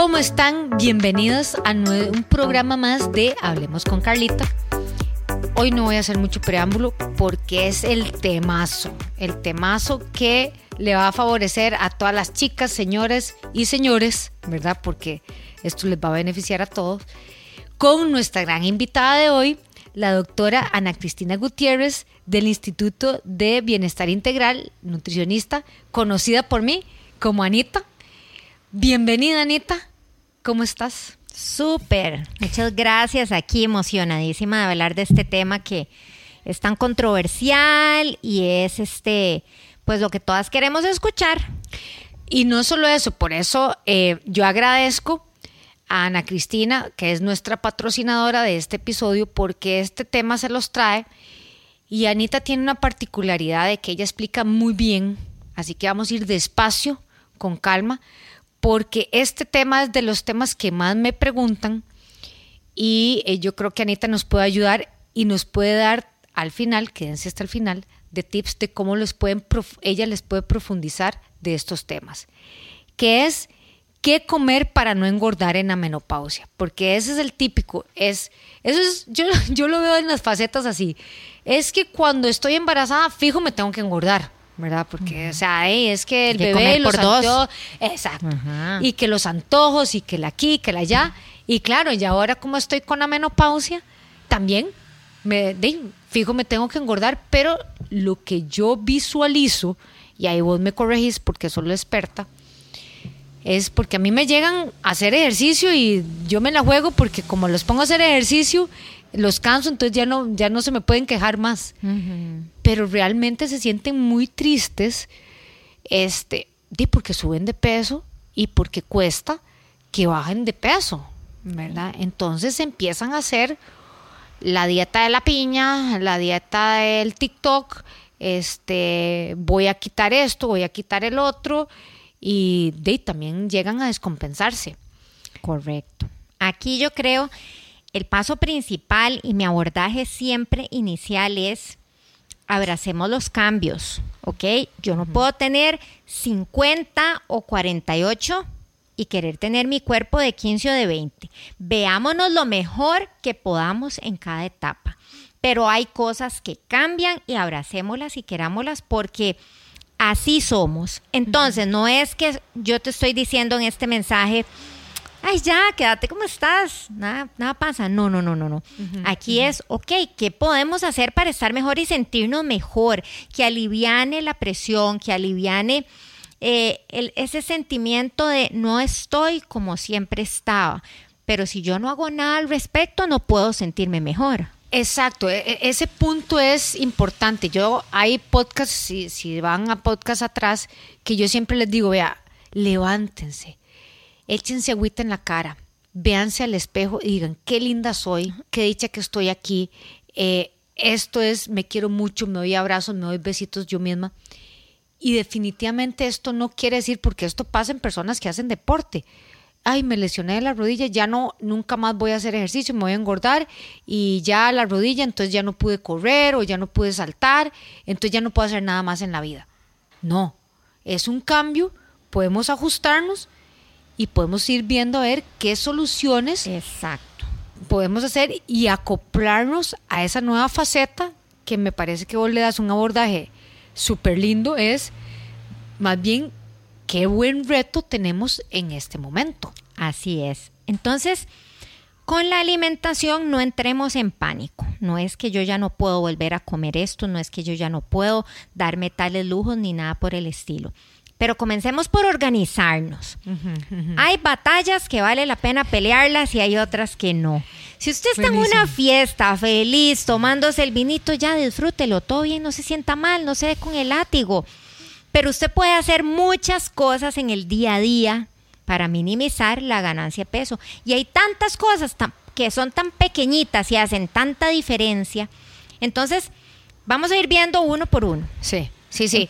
¿Cómo están? Bienvenidos a un programa más de Hablemos con Carlita. Hoy no voy a hacer mucho preámbulo porque es el temazo, el temazo que le va a favorecer a todas las chicas, señores y señores, ¿verdad? Porque esto les va a beneficiar a todos. Con nuestra gran invitada de hoy, la doctora Ana Cristina Gutiérrez del Instituto de Bienestar Integral, nutricionista, conocida por mí como Anita. Bienvenida, Anita. ¿Cómo estás? Súper. Muchas gracias. Aquí emocionadísima de hablar de este tema que es tan controversial y es este, pues lo que todas queremos escuchar. Y no solo eso, por eso eh, yo agradezco a Ana Cristina, que es nuestra patrocinadora de este episodio, porque este tema se los trae. Y Anita tiene una particularidad de que ella explica muy bien, así que vamos a ir despacio, con calma, porque este tema es de los temas que más me preguntan y eh, yo creo que Anita nos puede ayudar y nos puede dar al final, quédense hasta el final, de tips de cómo les pueden, ella les puede profundizar de estos temas, que es qué comer para no engordar en la menopausia, porque ese es el típico, es, eso es, yo, yo lo veo en las facetas así, es que cuando estoy embarazada, fijo, me tengo que engordar. ¿Verdad? Porque, o sea, es que el bebé los antojos, exacto, y que los antojos y que la aquí, que la allá, y claro, y ahora como estoy con la menopausia, también me, fijo, me tengo que engordar, pero lo que yo visualizo, y ahí vos me corregís porque soy la experta, es porque a mí me llegan a hacer ejercicio y yo me la juego porque como los pongo a hacer ejercicio, los canso, entonces ya no, ya no se me pueden quejar más. Pero realmente se sienten muy tristes, este, porque suben de peso y porque cuesta que bajen de peso, ¿verdad? Entonces empiezan a hacer la dieta de la piña, la dieta del TikTok, este, voy a quitar esto, voy a quitar el otro, y de, también llegan a descompensarse. Correcto. Aquí yo creo el paso principal y mi abordaje siempre inicial es abracemos los cambios, ¿ok? Yo no puedo tener 50 o 48 y querer tener mi cuerpo de 15 o de 20. Veámonos lo mejor que podamos en cada etapa. Pero hay cosas que cambian y abracémoslas y querámoslas porque así somos. Entonces, no es que yo te estoy diciendo en este mensaje, ay, ya, quédate como estás, nada, nada pasa. No, no, no, no, no. Aquí es, ok, ¿qué podemos hacer para estar mejor y sentirnos mejor? Que aliviane la presión, que aliviane eh, ese sentimiento de no estoy como siempre estaba. Pero si yo no hago nada al respecto, no puedo sentirme mejor. Exacto, e, e, ese punto es importante. Yo hay podcasts, si, si van a podcasts atrás, que yo siempre les digo, vea, levántense, échense agüita en la cara, véanse al espejo y digan, qué linda soy, qué dicha que estoy aquí, eh, esto es, me quiero mucho, me doy abrazos, me doy besitos yo misma. Y definitivamente esto no quiere decir, porque esto pasa en personas que hacen deporte. Ay, me lesioné de la rodilla, ya no, nunca más voy a hacer ejercicio, me voy a engordar y ya la rodilla, entonces ya no pude correr o ya no pude saltar, entonces ya no puedo hacer nada más en la vida. No, es un cambio, podemos ajustarnos y podemos ir viendo a ver qué soluciones Exacto. podemos hacer y acoplarnos a esa nueva faceta que me parece que vos le das un abordaje súper lindo, es más bien qué buen reto tenemos en este momento. Así es. Entonces, con la alimentación no entremos en pánico. No es que yo ya no puedo volver a comer esto, no es que yo ya no puedo darme tales lujos ni nada por el estilo. Pero comencemos por organizarnos. Hay batallas que vale la pena pelearlas y hay otras que no. Si usted está en una fiesta feliz, tomándose el vinito, ya disfrútelo, todo bien, no se sienta mal, no se dé con el látigo. Pero usted puede hacer muchas cosas en el día a día para minimizar la ganancia de peso. Y hay tantas cosas que son tan pequeñitas y hacen tanta diferencia. Entonces, vamos a ir viendo uno por uno. Sí, sí, sí.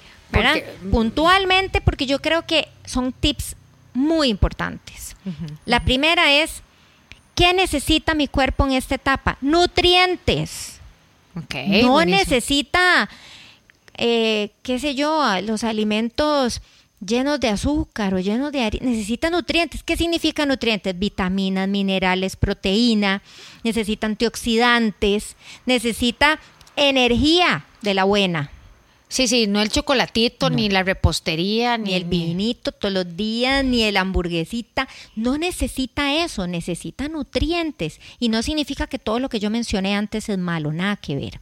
Puntualmente, porque yo creo que son tips muy importantes. La primera es, ¿qué necesita mi cuerpo en esta etapa? Nutrientes. no necesita, eh, qué sé yo, los alimentos llenos de azúcar o llenos de harina, necesitan nutrientes. ¿Qué significa nutrientes? Vitaminas, minerales, proteína, necesita antioxidantes, necesita energía de la buena. Sí, sí, no el chocolatito, ni la repostería, ni, el vinito todos los días, ni el hamburguesita. No necesita eso, necesita nutrientes. Y no significa que todo lo que yo mencioné antes es malo, nada que ver.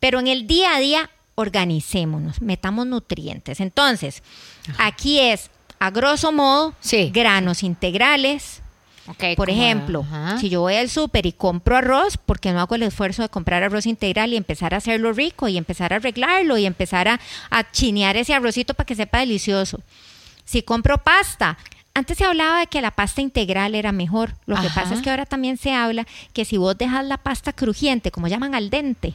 Pero en el día a día, organicémonos, metamos nutrientes. Entonces, aquí es, a grosso modo, granos integrales, por ejemplo, si yo voy al súper y compro arroz, porque no hago el esfuerzo de comprar arroz integral y empezar a hacerlo rico y empezar a arreglarlo y empezar a, chinear ese arrocito para que sepa delicioso? Si compro pasta, antes se hablaba de que la pasta integral era mejor. Lo que pasa es que ahora también se habla que si vos dejas la pasta crujiente, como llaman al dente,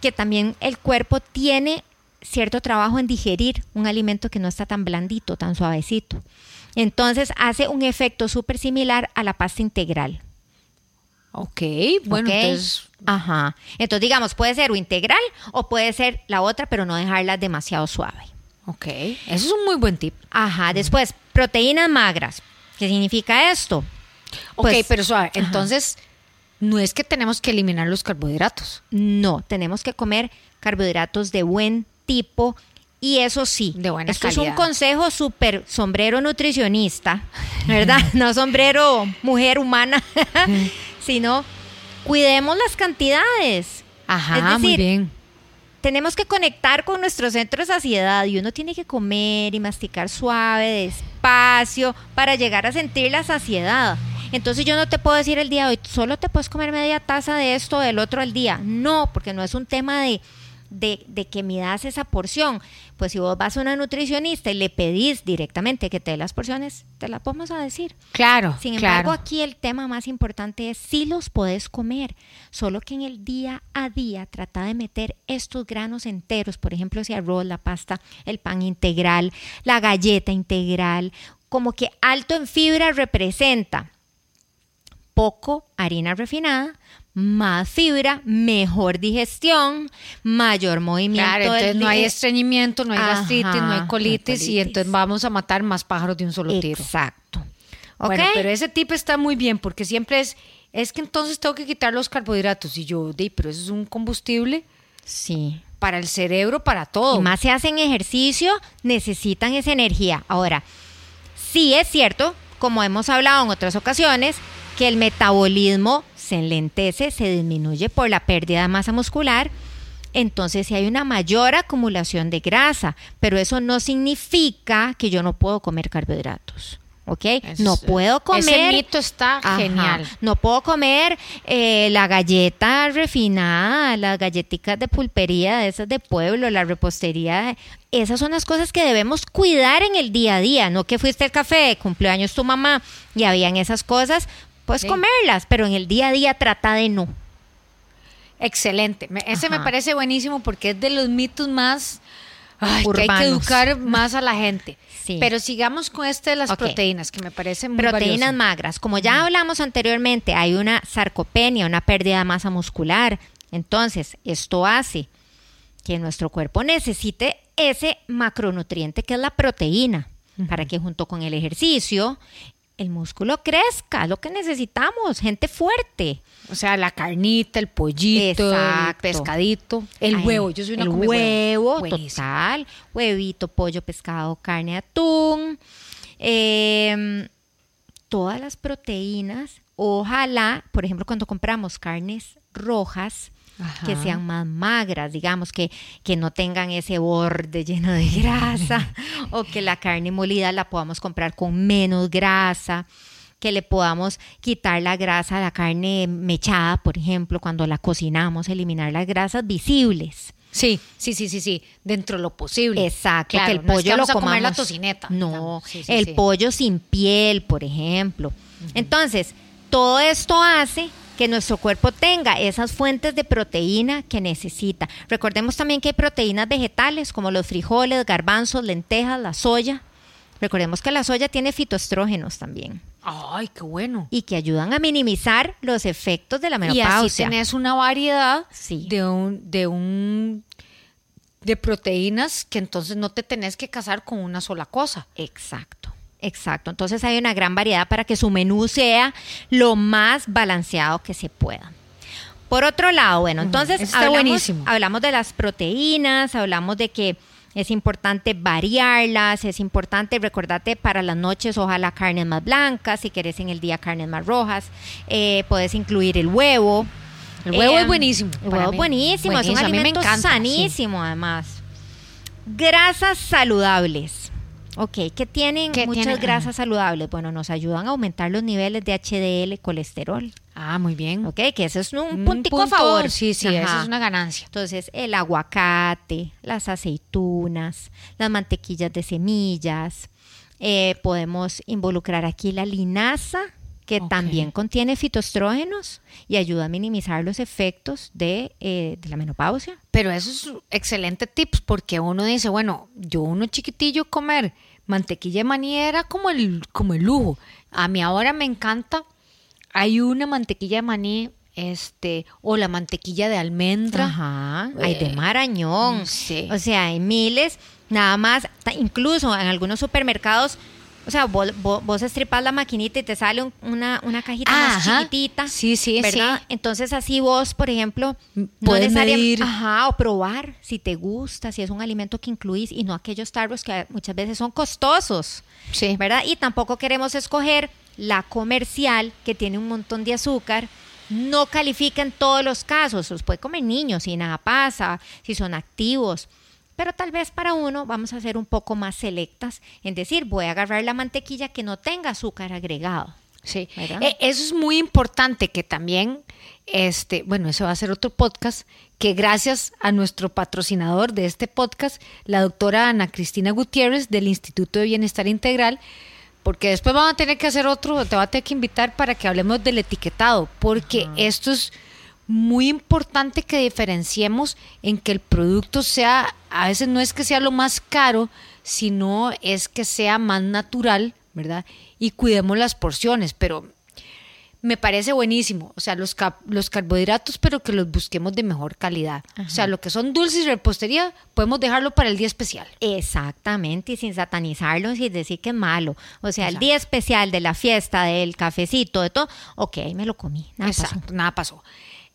que también el cuerpo tiene cierto trabajo en digerir un alimento que no está tan blandito, tan suavecito. Entonces hace un efecto súper similar a la pasta integral. Ok, bueno, entonces... Ajá. Entonces, digamos, puede ser o integral o puede ser la otra, pero no dejarla demasiado suave. Ok, eso es un muy buen tip. Ajá, después, proteínas magras. ¿Qué significa esto? ok, pues, pero suave. Entonces, no es que tenemos que eliminar los carbohidratos. No, tenemos que comer carbohidratos de buen tipo y eso sí, de buena esto es un consejo súper sombrero nutricionista, ¿verdad? no sombrero mujer humana, sino cuidemos las cantidades. Ajá, muy bien. Tenemos que conectar con nuestro centro de saciedad y uno tiene que comer y masticar suave, despacio, para llegar a sentir la saciedad. Entonces yo no te puedo decir el día de hoy, solo te puedes comer media taza de esto, del otro al día. No, porque no es un tema de de, que midas esa porción. Pues si vos vas a una nutricionista y le pedís directamente que te dé las porciones, te las podemos a decir. Claro. Sin embargo, aquí el tema más importante es si los podés comer, solo que en el día a día trata de meter estos granos enteros, por ejemplo, ese arroz, la pasta, el pan integral, la galleta integral, como que alto en fibra representa poco harina refinada, más fibra, mejor digestión, mayor movimiento. Claro, entonces no hay estreñimiento, no hay gastritis, no hay colitis, y entonces vamos a matar más pájaros de un solo tiro. Exacto. Bueno, pero ese tip está muy bien porque siempre es, es que entonces tengo que quitar los carbohidratos y yo, di, pero eso es un combustible. Sí. Para el cerebro, para todo. Y más se hacen ejercicio, necesitan esa energía. Ahora, sí es cierto, como hemos hablado en otras ocasiones, que el metabolismo se enlentece, se disminuye por la pérdida de masa muscular, entonces si hay una mayor acumulación de grasa, pero eso no significa que yo no puedo comer carbohidratos. ¿ok? no puedo comer. Ese mito está genial. No puedo comer eh, la galleta refinada, las galletitas de pulpería, esas de pueblo, la repostería. Esas son las cosas que debemos cuidar en el día a día. No que fuiste al café, cumpleaños tu mamá y habían esas cosas, Puedes comerlas, pero en el día a día trata de no. Excelente. Ese me parece buenísimo porque es de los mitos más que hay que educar más a la gente. Pero sigamos con este de las proteínas, que me parece muy Proteínas magras. Como ya hablamos anteriormente, hay una sarcopenia, una pérdida de masa muscular. Entonces, esto hace que nuestro cuerpo necesite ese macronutriente que es la proteína, para que junto con el ejercicio el músculo crezca, lo que necesitamos, gente fuerte. O sea, la carnita, el pollito, el pescadito, el huevo. Yo soy una el huevo, total, huevito, pollo, pescado, carne, atún, em, todas las proteínas. Ojalá, por ejemplo, cuando compramos carnes rojas, que sean más magras, digamos, que, que no tengan ese borde lleno de grasa, o que la carne molida la podamos comprar con menos grasa que le podamos quitar la grasa a la carne mechada, por ejemplo, cuando la cocinamos, eliminar las grasas visibles. Sí, sí, sí, sí, sí, dentro de lo posible. Exacto, que el pollo lo comamos. la tocineta. No, el pollo sin piel, por ejemplo. Entonces, todo esto hace que nuestro cuerpo tenga esas fuentes de proteína que necesita. Recordemos también que hay proteínas vegetales como los frijoles, garbanzos, lentejas, la soya. Recordemos que la soya tiene fitoestrógenos también. Ay, qué bueno. Y que ayudan a minimizar los efectos de la menopausia. Y así tenés una variedad de un, de un de proteínas que entonces no te tenés que casar con una sola cosa. Exacto. Exacto. Entonces hay una gran variedad para que su menú sea lo más balanceado que se pueda. Por otro lado, bueno, entonces hablamos, hablamos de las proteínas, hablamos de que es importante variarlas, es importante recordarte para las noches, ojalá carnes más blancas, si quieres en el día carnes más rojas, eh, puedes incluir el huevo. El huevo es buenísimo. El huevo es buenísimo, es un alimento sanísimo además. Grasas saludables. Ok, ¿qué tienen muchas grasas saludables? Bueno, nos ayudan a aumentar los niveles de HDL, colesterol. Ah, muy bien. Ok, que ese es un, puntico a favor. Sí, sí, eso es una ganancia. Entonces, el aguacate, las aceitunas, las mantequillas de semillas. Eh, podemos involucrar aquí la linaza, que también contiene fitoestrógenos y ayuda a minimizar los efectos de, eh, de, la menopausia. Pero eso es excelente tips porque uno dice, bueno, yo uno chiquitillo comer mantequilla de maní era como el, como el lujo. A mí ahora me encanta hay una mantequilla de maní este o la mantequilla de almendra. Ajá, hay de eh, marañón. Sí. O sea, hay miles, nada más, incluso en algunos supermercados, o sea, vos, vos, estripas la maquinita y te sale una, una cajita más chiquitita. Sí, sí, ¿verdad? sí. Entonces así vos, por ejemplo, puedes medir. Ajá, o probar si te gusta, si es un alimento que incluís y no aquellos tarros que muchas veces son costosos. Sí. ¿Verdad? Y tampoco queremos escoger la comercial, que tiene un montón de azúcar, no califica en todos los casos. Los puede comer niños y nada pasa, si son activos. Pero tal vez para uno vamos a ser un poco más selectas en decir, voy a agarrar la mantequilla que no tenga azúcar agregado. Sí, e, eso es muy importante que también, este, bueno, eso va a ser otro podcast, que gracias a nuestro patrocinador de este podcast, la doctora Ana Cristina Gutiérrez del Instituto de Bienestar Integral, porque después vamos a tener que hacer otro, te voy a tener que invitar para que hablemos del etiquetado, porque esto es muy importante que diferenciemos en que el producto sea, a veces no es que sea lo más caro, sino es que sea más natural, ¿verdad? Y cuidemos las porciones, pero me parece buenísimo. O sea, los, los carbohidratos, pero que los busquemos de mejor calidad. O sea, lo que son dulces y repostería, podemos dejarlo para el día especial. Exactamente, y sin satanizarlos y decir que es malo. O sea, el día especial de la fiesta, del cafecito, de todo, ok, me lo comí. Nada Exacto, pasó. nada pasó.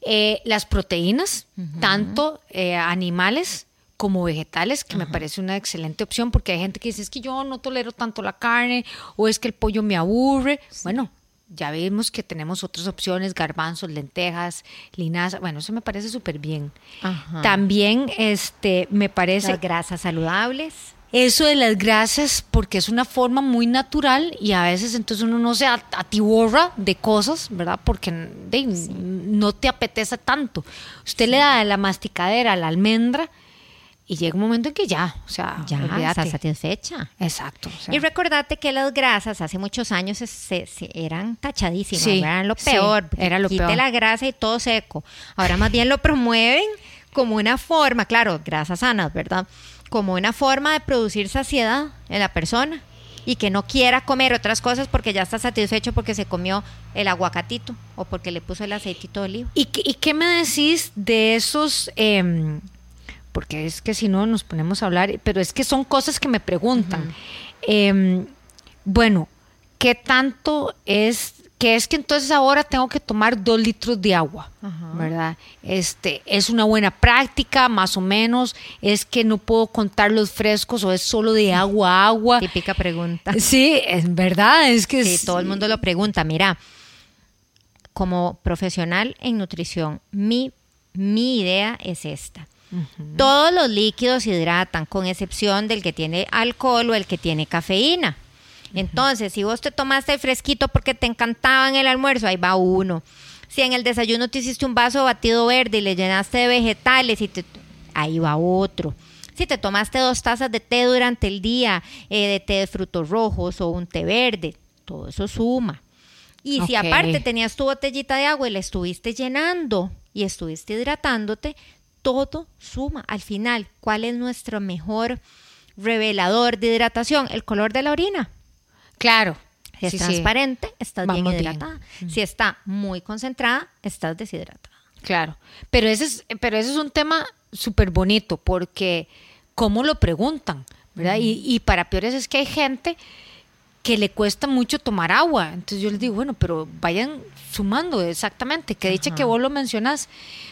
Eh, las proteínas, tanto eh, animales como vegetales, que me parece una excelente opción, porque hay gente que dice, es que yo no tolero tanto la carne, o es que el pollo me aburre. Bueno, ya vemos que tenemos otras opciones, garbanzos, lentejas, linaza, bueno, eso me parece súper bien. También este me parece las grasas saludables. Eso de las grasas, porque es una forma muy natural y a veces entonces uno no se atiborra de cosas, ¿verdad? Porque no te apetece tanto. Usted le da la masticadera la almendra y llega un momento en que ya, o sea, ya está satisfecha. Exacto. y recordate que las grasas hace muchos años se, eran tachadísimas, eran lo peor. era lo quite la grasa y todo seco. Ahora más bien lo promueven como una forma, claro, grasas sanas, ¿verdad? Como una forma de producir saciedad en la persona y que no quiera comer otras cosas porque ya está satisfecho porque se comió el aguacatito o porque le puso el aceitito de oliva. ¿Y, y qué me decís de esos... Eh, porque es que si no nos ponemos a hablar, pero es que son cosas que me preguntan. Em, bueno, ¿qué tanto es que es que entonces ahora tengo que tomar dos litros de agua, ¿verdad? Este, es una buena práctica, más o menos, es que no puedo contar los frescos o es solo de agua a agua. Típica pregunta. Sí, es verdad, es que sí, todo el mundo lo pregunta. Mira, como profesional en nutrición, mi, mi idea es esta. Todos los líquidos hidratan, con excepción del que tiene alcohol o el que tiene cafeína. Entonces, si vos te tomaste el fresquito porque te encantaba en el almuerzo, ahí va uno. Si en el desayuno te hiciste un vaso batido verde y le llenaste de vegetales, y ahí va otro. Si te tomaste dos tazas de té durante el día, eh, de té de frutos rojos o un té verde, todo eso suma. Y si aparte tenías tu botellita de agua y la estuviste llenando y estuviste hidratándote, todo suma. Al final, ¿cuál es nuestro mejor revelador de hidratación? El color de la orina. Claro. Si es transparente, estás bien hidratada. Si está muy concentrada, estás deshidratada. Claro. Pero ese es, pero ese es un tema súper bonito porque cómo lo preguntan, ¿verdad? y, y para peores es que hay gente que le cuesta mucho tomar agua. Entonces yo les digo, bueno, pero vayan sumando exactamente, que dicha que vos lo mencionas.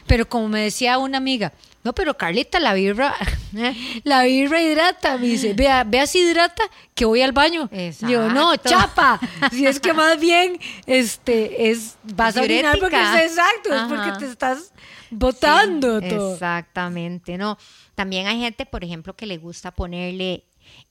Pero como me decía una amiga, no, pero Carlita, la birra, la birra hidrata. Me dice, vea, vea si hidrata, que voy al baño. Digo, no, chapa. si es que más bien, este, es, vas a orinar porque es exacto, es porque te estás botando todo. Exactamente, no. También hay gente, por ejemplo, que le gusta ponerle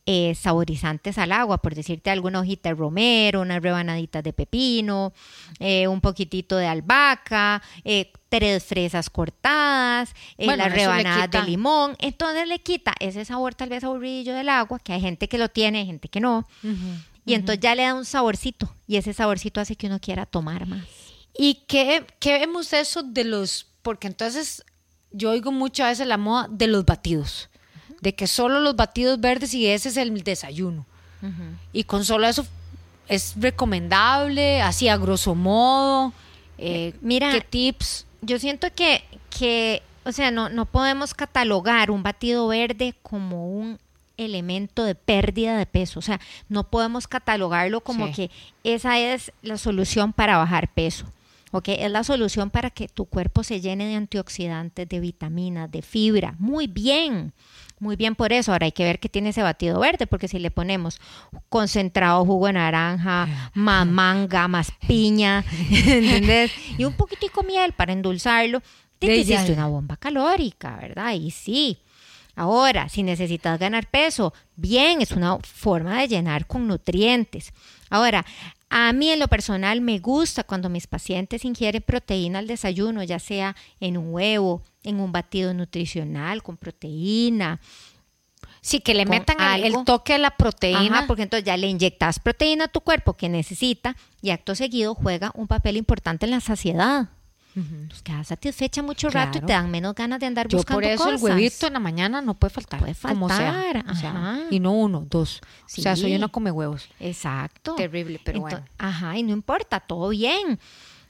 eh, saborizantes al agua, por decirte alguna hojita de romero, unas rebanaditas de pepino, eh, un poquitito de albahaca, eh, tres fresas cortadas, las rebanadas de limón. Entonces le quita ese sabor tal vez aburrido del agua, que hay gente que lo tiene, hay gente que no. y entonces ya le da un saborcito y ese saborcito hace que uno quiera tomar más. ¿Y qué, qué vemos eso de los, porque entonces yo oigo muchas veces la moda de los batidos? De que solo los batidos verdes y ese es el desayuno. Y con solo eso es recomendable, así a grosso modo. Eh, Mira, ¿qué tips? Yo siento que, que o sea, no, no podemos catalogar un batido verde como un elemento de pérdida de peso. O sea, no podemos catalogarlo como que esa es la solución para bajar peso. ¿ok? Es la solución para que tu cuerpo se llene de antioxidantes, de vitaminas, de fibra. Muy bien. Muy bien por eso. Ahora hay que ver qué tiene ese batido verde, porque si le ponemos concentrado jugo de naranja, más manga, más piña, ¿entendés? Y un poquitico miel para endulzarlo, te hiciste una bomba calórica, ¿verdad? Y sí. Ahora, si necesitas ganar peso, bien, es una forma de llenar con nutrientes. Ahora, a mí en lo personal me gusta cuando mis pacientes ingieren proteína al desayuno, ya sea en un huevo, en un batido nutricional con proteína. Sí, que le metan el toque a la proteína. porque entonces ya le inyectas proteína a tu cuerpo que necesita y acto seguido juega un papel importante en la saciedad. Nos quedas satisfecha mucho rato y te dan menos ganas de andar buscando cosas. por eso el huevito en la mañana no puede faltar. Puede faltar. y no uno, dos. O sea, soy una come huevos. Exacto. Terrible, pero bueno. Ajá, y no importa, todo bien.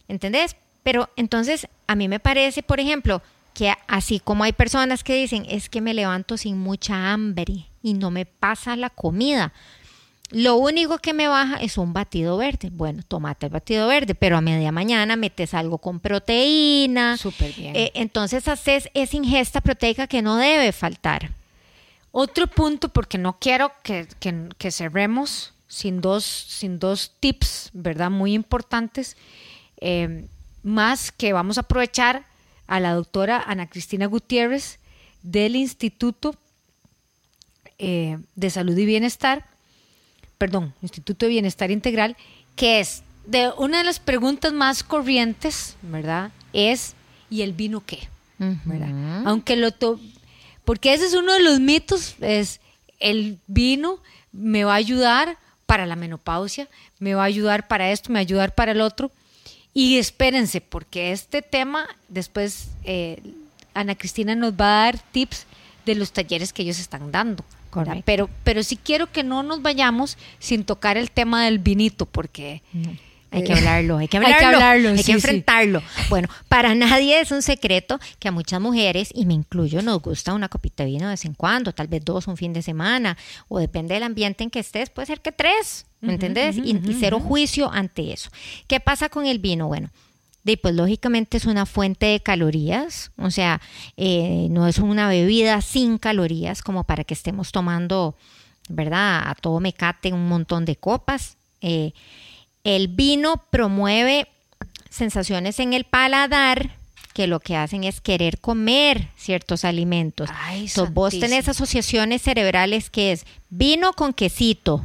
¿Entendés? Pero entonces, a mí me parece, por ejemplo, que así como hay personas que dicen, es que me levanto sin mucha hambre y no me pasa la comida. Lo único que me baja es un batido verde. Bueno, tomate el batido verde, pero a media mañana metes algo con proteína. Súper bien. Eh, entonces haces esa ingesta proteica que no debe faltar. Otro punto, porque no quiero que, cerremos sin dos, sin dos tips, ¿verdad? Muy importantes. Eh, más que vamos a aprovechar a la doctora Ana Cristina Gutiérrez del Instituto eh, de Salud y Bienestar perdón, Instituto de Bienestar Integral, que es de una de las preguntas más corrientes, ¿verdad? Es ¿y el vino qué? ¿verdad? Aunque lo porque ese es uno de los mitos, es el vino me va a ayudar para la menopausia, me va a ayudar para esto, me va a ayudar para el otro. Y espérense, porque este tema, después eh, Ana Cristina nos va a dar tips de los talleres que ellos están dando. Pero, pero sí quiero que no nos vayamos sin tocar el tema del vinito, porque... Hay que hablarlo, hay que hablarlo, hay que, hablarlo, hay que enfrentarlo. Bueno, para nadie es un secreto que a muchas mujeres, y me incluyo, nos gusta una copita de vino de vez en cuando, tal vez dos un fin de semana, o depende del ambiente en que estés, puede ser que tres, ¿me entendés? y, y, cero juicio ante eso. ¿Qué pasa con el vino? Bueno, de, pues lógicamente es una fuente de calorías, o sea, eh, no es una bebida sin calorías como para que estemos tomando, ¿verdad? A todo mecate un montón de copas. Eh, el vino promueve sensaciones en el paladar que lo que hacen es querer comer ciertos alimentos. Entonces, vos tenés asociaciones cerebrales que es vino con quesito,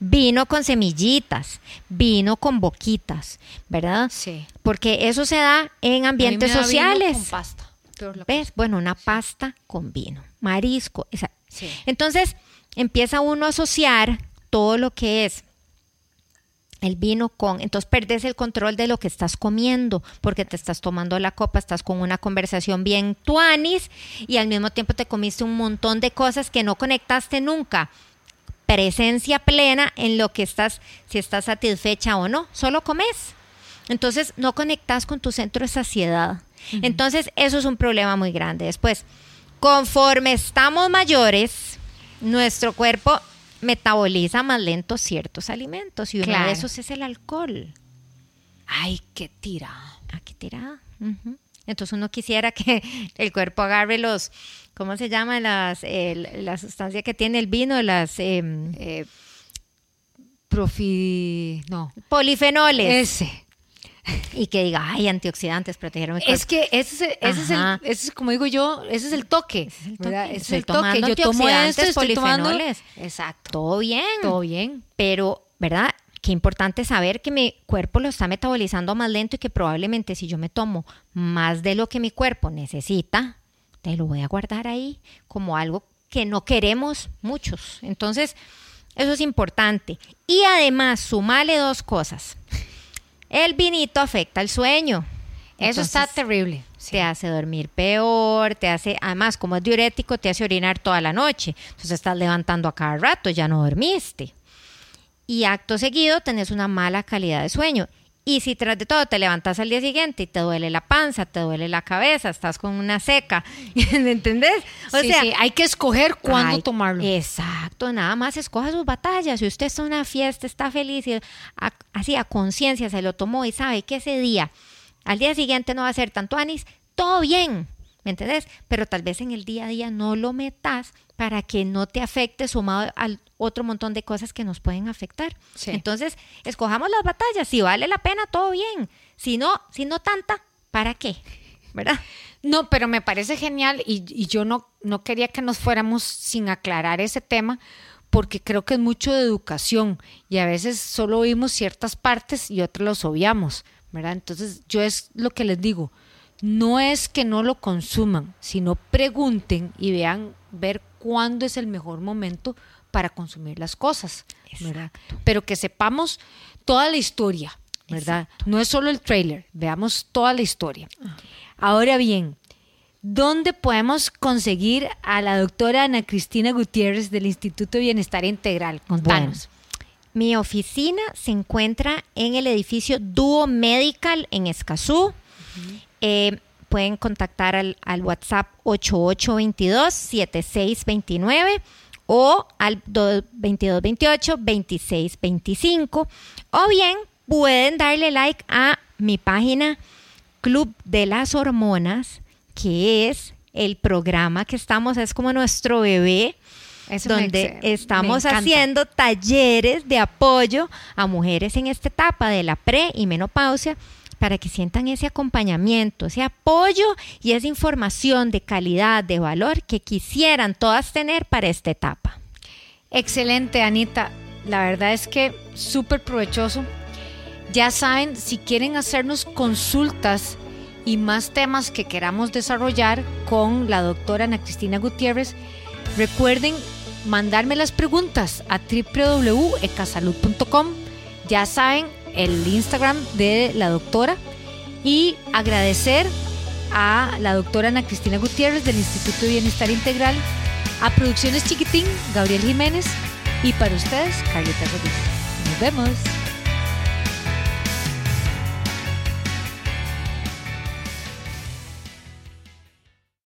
vino con semillitas, vino con boquitas, ¿verdad? Sí. Porque eso se da en ambientes sociales. con pasta. ¿Ves? Bueno, una pasta con vino, marisco. Entonces empieza uno a asociar todo lo que es el vino con, entonces perdes el control de lo que estás comiendo, porque te estás tomando la copa, estás con una conversación bien tuanis y al mismo tiempo te comiste un montón de cosas que no conectaste nunca presencia plena en lo que estás, si estás satisfecha o no, solo comes. Entonces no conectas con tu centro de saciedad. Entonces eso es un problema muy grande. Después, Conforme estamos mayores, nuestro cuerpo metaboliza más lento ciertos alimentos y uno Claro. de esos es el alcohol. Ay, qué tira. Ah, qué tirada. Ujú. Entonces uno quisiera que el cuerpo agarre los, ¿cómo se llama? Las, el- la sustancia que tiene el vino, las em, Eh, profi... No. polifenoles. Ese. Y que diga, ay, antioxidantes, protegieron mi Es cuerpo. que ese es, el- ese es el, ese es, como digo yo, ese es el toque. Ese es el toque. Ese es el toque. Yo tomo esto, estoy tomando... Exacto. Todo bien. Todo bien. Pero, ¿verdad? Qué importante saber que mi cuerpo lo está metabolizando más lento y que probablemente si yo me tomo más de lo que mi cuerpo necesita, te lo voy a guardar ahí como algo que no queremos muchos. Entonces, eso es importante. Y además, sumale dos cosas. El vinito afecta el sueño. Eso está terrible. Sí. te hace dormir peor, te hace, además como es diurético, te hace orinar toda la noche. Entonces estás levantando a cada rato, ya no dormiste. Y acto seguido tenés una mala calidad de sueño. Y si tras de todo te levantas al día siguiente y te duele la panza, te duele la cabeza, estás con una seca, ¿me entendés? O Sí, sea, sí, hay que escoger cuándo Ay, tomarlo. Exacto, nada más escoja sus batallas. Si usted está en una fiesta, está feliz y a- así a conciencia se lo tomó y sabe que ese día, al día siguiente no va a ser tanto anís, todo bien, ¿me entendés? Pero tal vez en el día a día no lo metas para que no te afecte sumado al otro montón de cosas que nos pueden afectar. Sí. Entonces, escojamos las batallas. Si vale la pena, todo bien. Si no, si no tanta, ¿para qué? ¿Verdad? No, pero me parece genial y, y yo no, no quería que nos fuéramos sin aclarar ese tema porque creo que es mucho de educación y a veces solo oímos ciertas partes y otras los obviamos, ¿verdad? Entonces yo es lo que les digo, no es que no lo consuman, sino pregunten y vean ver cuándo es el mejor momento para consumir las cosas, ¿verdad? Pero que sepamos toda la historia, ¿verdad? No es solo el trailer, veamos toda la historia. Ahora bien, ¿dónde podemos conseguir a la doctora Ana Cristina Gutiérrez del Instituto de Bienestar Integral? Contanos. Mi oficina se encuentra en el edificio Duo Medical en Escazú. Eh, pueden contactar al, al WhatsApp 8822-7629 o al do- 2228-2625. O bien pueden darle like a mi página Club de las Hormonas, que es el programa que estamos, es como nuestro bebé Eso donde me estamos haciendo talleres de apoyo a mujeres en esta etapa de la pre y menopausia para que sientan ese acompañamiento, ese apoyo y esa información de calidad, de valor que quisieran todas tener para esta etapa. Excelente, Anita. La verdad es que súper provechoso. Ya saben, si quieren hacernos consultas y más temas que queramos desarrollar con la doctora Ana Cristina Gutiérrez, recuerden mandarme las preguntas a www.ecasalud.com. Ya saben, el Instagram de la doctora y agradecer a la doctora Ana Cristina Gutiérrez del Instituto de Bienestar Integral, a Producciones Chiquitín, Gabriel Jiménez y para ustedes, Carlita Rodríguez. Nos vemos.